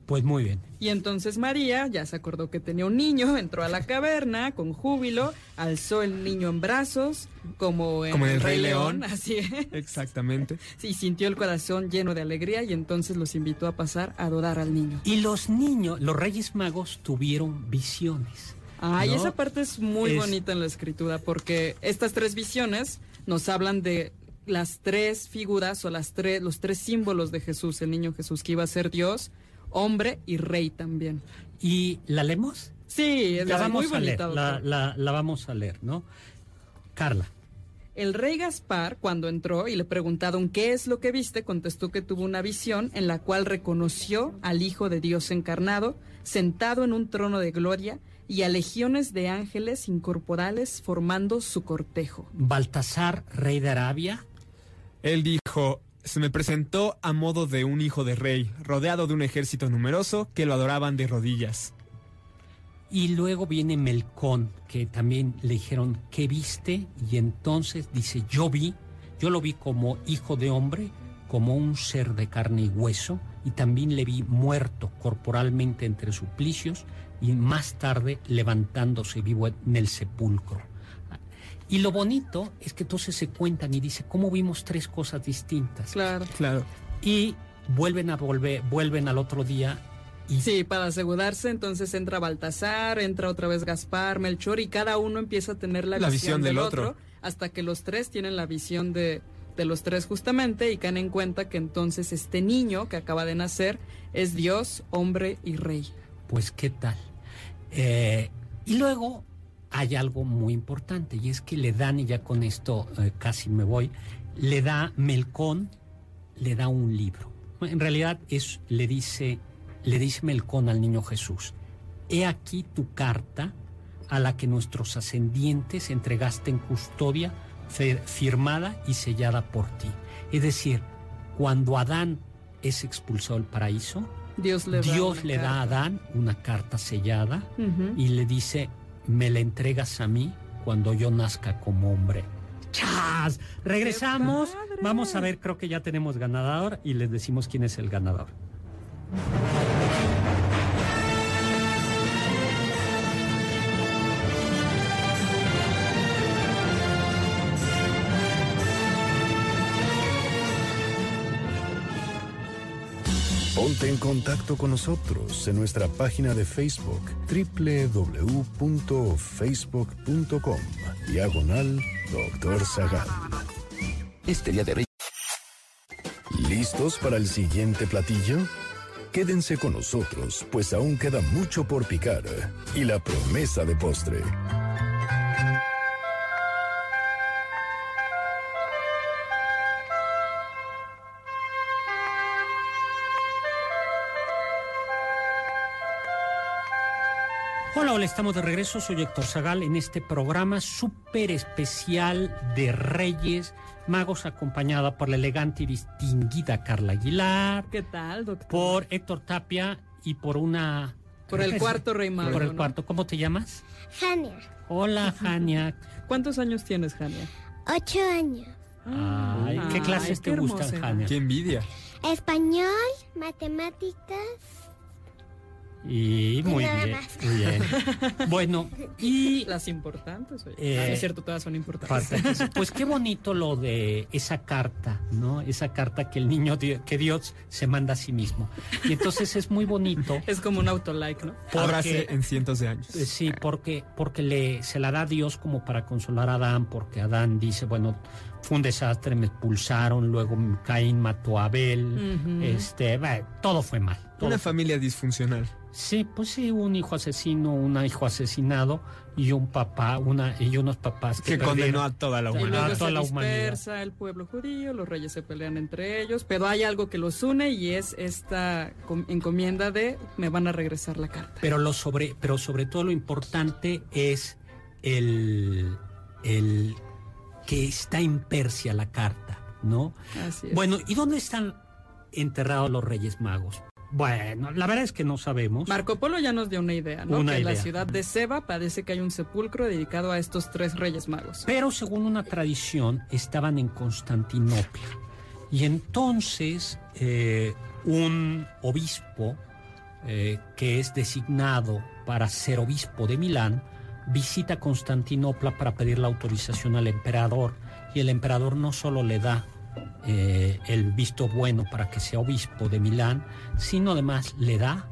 Pues muy bien. Y entonces María ya se acordó que tenía un niño, entró a la caverna con júbilo, alzó el niño en brazos, como en, Como en el Rey León. así es. Exactamente. Sí, sintió el corazón lleno de alegría y entonces los invitó a pasar a adorar al niño. Y los niños, los reyes magos tuvieron visiones. Ay, ¿no? esa parte es muy Es- bonita en la escritura porque estas tres visiones nos hablan de las tres figuras o las tres, los tres símbolos de Jesús, el niño Jesús que iba a ser Dios, hombre y rey también. ¿Y la leemos? Sí, La vamos muy a leer, bonita. la, doctor. la- la vamos a leer, ¿no? Carla. El rey Gaspar, cuando entró y le preguntaron qué es lo que viste, contestó que tuvo una visión en la cual reconoció al Hijo de Dios encarnado, sentado en un trono de gloria, y a legiones de ángeles incorporales formando su cortejo. Baltasar, rey de Arabia. Él dijo, se me presentó a modo de un hijo de rey, rodeado de un ejército numeroso que lo adoraban de rodillas. Y luego viene Melcón, que también le dijeron, ¿qué viste? Y entonces dice, yo vi, yo lo vi como hijo de hombre, como un ser de carne y hueso, y también le vi muerto corporalmente entre suplicios, y más tarde levantándose vivo en el sepulcro. Y lo bonito es que entonces se cuentan y dice, ¿cómo vimos tres cosas distintas? Claro. Claro. Y vuelven a volver, vuelven al otro día y Sí, para asegurarse, entonces entra Baltasar, entra otra vez Gaspar, Melchor, y cada uno empieza a tener la, La visión, visión del del otro, otro. hasta que los tres tienen la visión de, de los tres justamente y caen en cuenta que entonces este niño que acaba de nacer es Dios, hombre y rey. pues qué tal. Eh, y luego hay algo muy importante y es que le dan, y ya con esto eh, casi me voy, le da Melcón, le da un libro. En realidad es, le dice, le dice Melcón al niño Jesús, he aquí tu carta a la que nuestros ascendientes entregaste en custodia, firmada y sellada por ti. Es decir, cuando Adán es expulsado del paraíso, Dios le da, Dios una le da a. Adán una carta sellada y le dice, me la entregas a mí cuando yo nazca como hombre. ¡Chas! Regresamos. Vamos a ver, creo que ya tenemos ganador y les decimos quién es el ganador. Ponte en contacto con nosotros en nuestra página de Facebook www.facebook.com Diagonal Doctor Zagal. Este día de rey. ¿Listos para el siguiente platillo? Quédense con nosotros, pues aún queda mucho por picar y la promesa de postre. Hola, estamos de regreso. Soy Héctor Zagal en este programa súper especial de Reyes Magos, acompañada por la elegante y distinguida Carla Aguilar, ¿Qué tal, doctor? por Héctor Tapia y por una... Por el cuarto rey mago, Por el ¿no? cuarto. ¿Cómo te llamas? Jania, Hola, Jania. ¿Cuántos años tienes, Jania? ocho años. Ay, ¿Qué Ay, clases qué te gustan. Jania? ¡Qué envidia! Español, matemáticas Y muy nada bien, más. muy bien. Bueno, y Las importantes, oye. Eh, Ah, es cierto, todas son importantes. Parte- Pues qué bonito lo de esa carta, ¿no? Esa carta que el niño, que Dios se manda a sí mismo. Y entonces es muy bonito. Es como un autolike, ¿no? Porque- en cientos de años. Eh, Sí, porque, porque le, se la da a Dios como para consolar a Adán, porque Adán dice, bueno, fue un desastre, me expulsaron, luego Caín mató a Abel, este, bah, todo fue mal. todo Una fue- familia disfuncional. Sí, pues sí, un hijo asesino, un hijo asesinado y un papá, una y unos papás que, Que condenó a toda la Y humanidad. luego toda se la humanidad. dispersa el pueblo judío, los reyes se pelean entre ellos, pero hay algo que los une y es esta com- encomienda de me van a regresar la carta. Pero lo sobre, pero sobre todo lo importante es el, el que está en Persia la carta, ¿no? Así es. Bueno, ¿y dónde están enterrados los Reyes Magos? Bueno, la verdad es que no sabemos. Marco Polo ya nos dio una idea, ¿no? Una que en la idea. ciudad de Seba parece que hay un sepulcro dedicado a estos tres reyes magos. Pero según una tradición, estaban en Constantinopla. Y entonces eh, un obispo eh, que es designado para ser obispo de Milán visita Constantinopla para pedir la autorización al emperador. Y el emperador no solo le da eh, el visto bueno para que sea obispo de Milán, sino además le da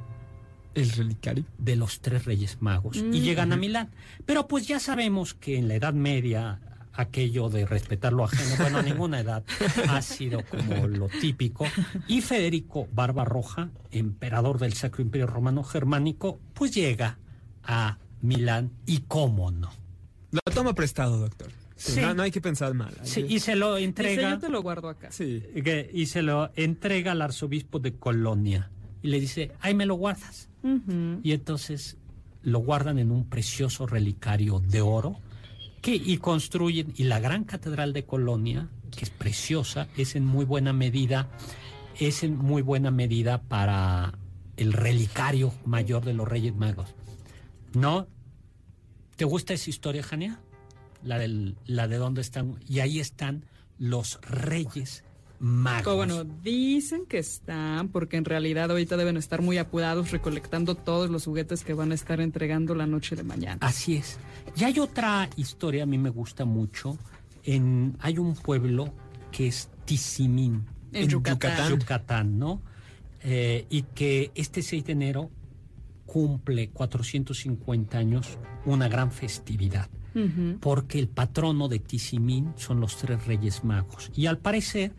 El relicario. de los tres reyes magos y llegan a Milán. Pero pues ya sabemos que en la Edad Media aquello de respetar lo ajeno, bueno, a ninguna edad ha sido como lo típico. Y Federico Barbarroja, emperador del Sacro Imperio Romano Germánico, pues llega a Milán y cómo no. Lo toma prestado, doctor. Sí. No, no hay que pensar mal. Hay Sí, que- y se lo Dice, entrega yo te lo guardo acá. sí. que- y se lo entrega al arzobispo de Colonia y le dice, ahí me lo guardas. Y entonces lo guardan en un precioso relicario de oro que y construyen y la gran catedral de Colonia que es preciosa es en muy buena medida es en muy buena medida para el relicario mayor de los Reyes Magos no te gusta esa historia Jania la del la de dónde están y ahí están los Reyes Magos bueno, dicen que están, porque en realidad ahorita deben estar muy apurados recolectando todos los juguetes que van a estar entregando la noche de mañana. Así es. Y hay otra historia, a mí me gusta mucho. En, hay un pueblo que es Tizimín, En, en Yucatán. Yucatán. Yucatán, ¿no? Eh, y que este 6 de enero cumple 450 años una gran festividad. Porque el patrono de Tizimín son los tres reyes magos. Y al parecer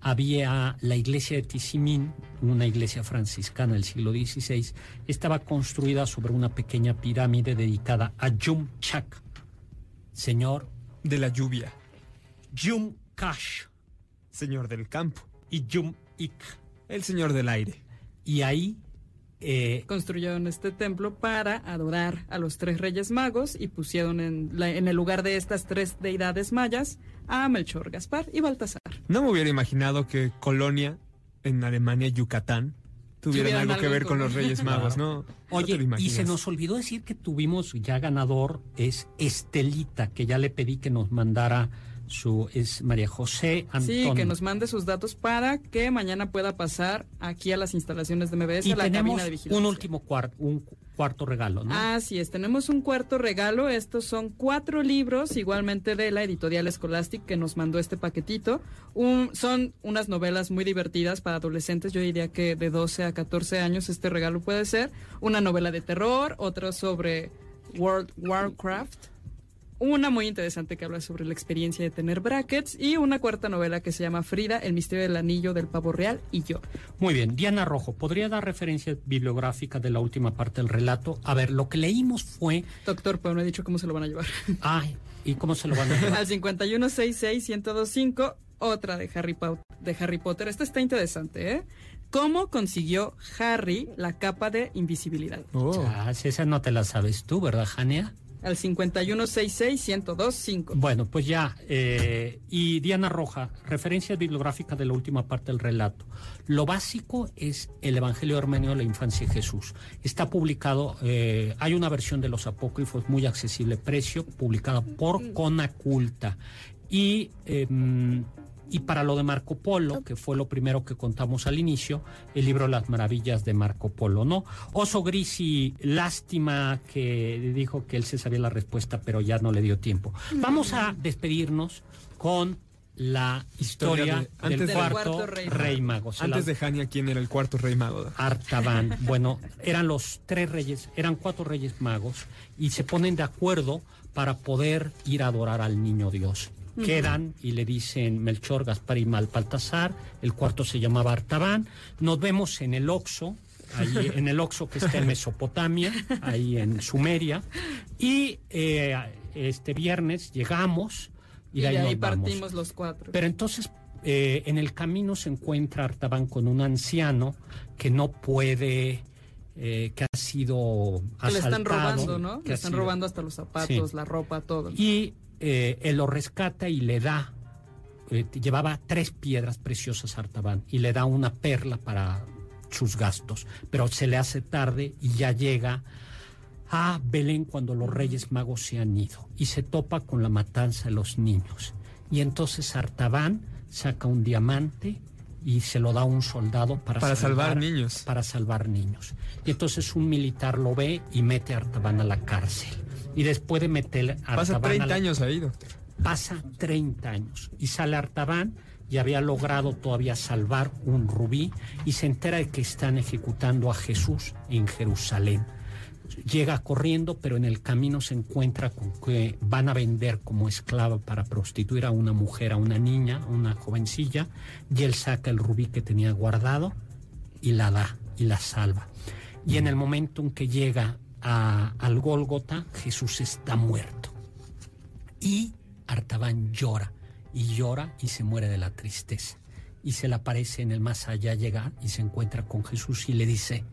había la iglesia de Tizimín, una iglesia franciscana del siglo XVI, estaba construida sobre una pequeña pirámide dedicada a Yum Chak, señor De la lluvia. Yum Kash Señor del campo. y Yum Ik. El señor del aire. Y ahí eh, Construyeron este templo para adorar a los tres reyes magos y pusieron en, la- en el lugar de estas tres deidades mayas a Melchor, Gaspar y Baltasar. No me hubiera imaginado que Colonia, en Alemania, Yucatán, tuvieran Tuvieran algo que ver con los. Reyes Magos, ¿no? Oye, y se nos olvidó decir que tuvimos ya ganador, es Estelita, que ya le pedí que nos mandara su, es María José Antonio. Sí, que nos mande sus datos para que mañana pueda pasar aquí a las instalaciones de MBS, y a la tenemos cabina de vigilancia. un último cuarto, un cu- cuarto regalo, ¿no? Así es, tenemos un cuarto regalo. Estos son cuatro libros, igualmente de la editorial Scholastic que nos mandó este paquetito. Un- son unas novelas muy divertidas para adolescentes. Yo diría que de 12 a 14 años este regalo puede ser. Una novela de terror, otra sobre World Warcraft. Una muy interesante que habla sobre la experiencia de tener brackets y una cuarta novela que se llama Frida, el misterio del anillo del pavo real y yo. Muy bien, Diana Rojo, ¿podría dar referencia bibliográfica de la última parte del relato? A ver, lo que leímos fue... Doctor, pero no he dicho cómo se lo van a llevar. Ay, ¿y cómo se lo van a llevar? Al 5166-1025, otra de Harry, Pau- de Harry Potter. Esta está interesante, ¿eh? ¿Cómo consiguió Harry la capa de invisibilidad? Oh. Ah, si esa no te la sabes tú, ¿verdad, Jania? Al 5166-1025. Bueno, pues ya. eh, y Diana Roja, referencia bibliográfica de la última parte del relato. Lo básico es el Evangelio Armenio de la Infancia de Jesús. Está publicado, eh, hay una versión de los apócrifos muy accesible precio, publicada por Conaculta. Y em, Y para lo de Marco Polo, que fue lo primero que contamos al inicio, el libro Las Maravillas de Marco Polo, ¿no? Oso Grisi, lástima que dijo que él se sabía la respuesta, pero ya no le dio tiempo. Vamos a despedirnos con la historia, de- antes del de- cuarto, cuarto rey, rey mago. Antes la- de Jania, ¿quién era el cuarto rey mago? Artaban. Bueno, eran los tres reyes, eran cuatro reyes magos y se ponen de acuerdo para poder ir a adorar al niño Dios. Quedan y le dicen Melchor, Gaspar y Malpaltasar. El cuarto se llamaba Artaban. Nos vemos en el Oxo, ahí en el Oxo que está en Mesopotamia, ahí en Sumeria. Y eh, este viernes llegamos y, Y de de ahí, ahí nos vamos. partimos los cuatro. Pero entonces eh, en el camino se encuentra Artaban con un anciano que no puede, eh, que ha sido que le están asaltado, robando, ¿no? que Le están sido- robando hasta los zapatos, Sí. la ropa, todo. Y eh, él lo rescata y le da, eh, llevaba tres piedras preciosas a Artaban y le da una perla para sus gastos, pero se le hace tarde y ya llega a Belén cuando los reyes magos se han ido y se topa con la matanza de los niños. Y entonces Artaban saca un diamante y se lo da a un soldado para, Para salvar niños. Para salvar niños. Y entonces un militar lo ve y mete a Artaban a la cárcel. Y después de meter a Pasa Artaban a 30 la- años ahí, doctor. pasa 30 años y sale Artaban y había logrado todavía salvar un rubí y se entera de que están ejecutando a Jesús en Jerusalén. Llega corriendo, pero en el camino se encuentra con que van a vender como esclava para prostituir a una mujer, a una niña, a una jovencilla, y él saca el rubí que tenía guardado y la da y la salva. Y en el momento en que llega al Gólgota, Jesús está muerto. Y Artaban llora y llora y se muere de la tristeza. Y se le aparece en el más allá llegar y se encuentra con Jesús y le dice,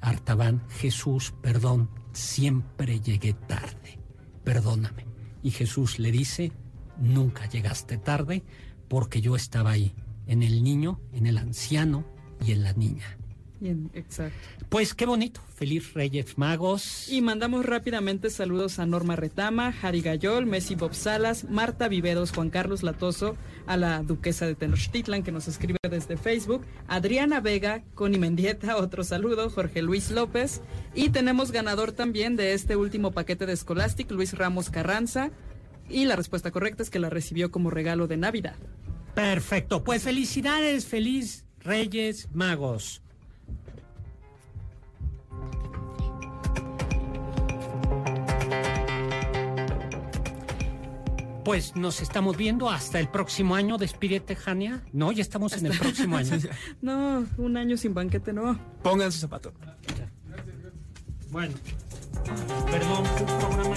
Artaban, Jesús, perdón, siempre llegué tarde, perdóname. Y Jesús le dice, nunca llegaste tarde porque yo estaba ahí, en el niño, en el anciano y en la niña. Bien, exacto. Pues qué bonito, feliz Reyes Magos. Y mandamos rápidamente saludos a Norma Retama, Jari Gayol, Messi Bob Salas, Marta Viveros, Juan Carlos Latoso, a la duquesa de Tenochtitlan que nos escribe desde Facebook, Adriana Vega, Connie Mendieta, otro saludo, Jorge Luis López. Y tenemos ganador también de este último paquete de Scholastic, Luis Ramos Carranza. Y la respuesta correcta es que la recibió como regalo de Navidad. Perfecto, pues felicidades, feliz Reyes Magos. Pues nos estamos viendo hasta el próximo año. Despídete, Jania. No, ya estamos en el próximo año. No, un año sin banquete no. Pongan su zapato. Bueno, perdón, programa.